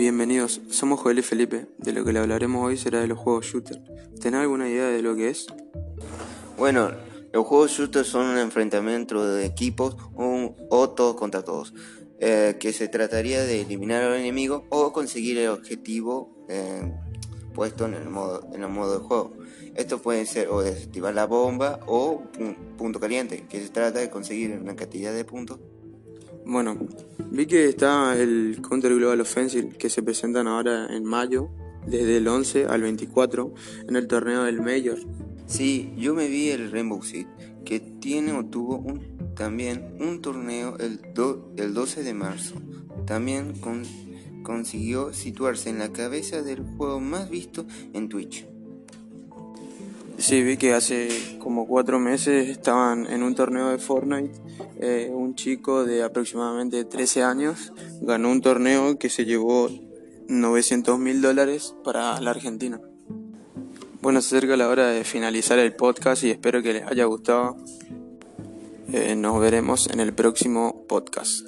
Bienvenidos, somos Joel y Felipe. De lo que le hablaremos hoy será de los juegos shooter. ¿Tenés alguna idea de lo que es? Bueno, los juegos shooter son un enfrentamiento de equipos o, o todos contra todos, eh, que se trataría de eliminar al enemigo o conseguir el objetivo eh, puesto en el, modo, en el modo de juego. Esto puede ser o desactivar la bomba o un punto caliente, que se trata de conseguir una cantidad de puntos Bueno, vi que está el Counter Global Offensive que se presentan ahora en mayo, desde el 11 al 24, en el torneo del Mayor. Sí, yo me vi el Rainbow Six, que tiene o tuvo un, también un torneo el, do- el 12 de marzo. También con- consiguió situarse en la cabeza del juego más visto en Twitch. Sí, vi que hace como cuatro meses estaban en un torneo de Fortnite. eh, un chico de aproximadamente 13 años ganó un torneo que se llevó 900 mil dólares para la Argentina. Bueno, se acerca la hora de finalizar el podcast y espero que les haya gustado. Eh, nos veremos en el próximo podcast.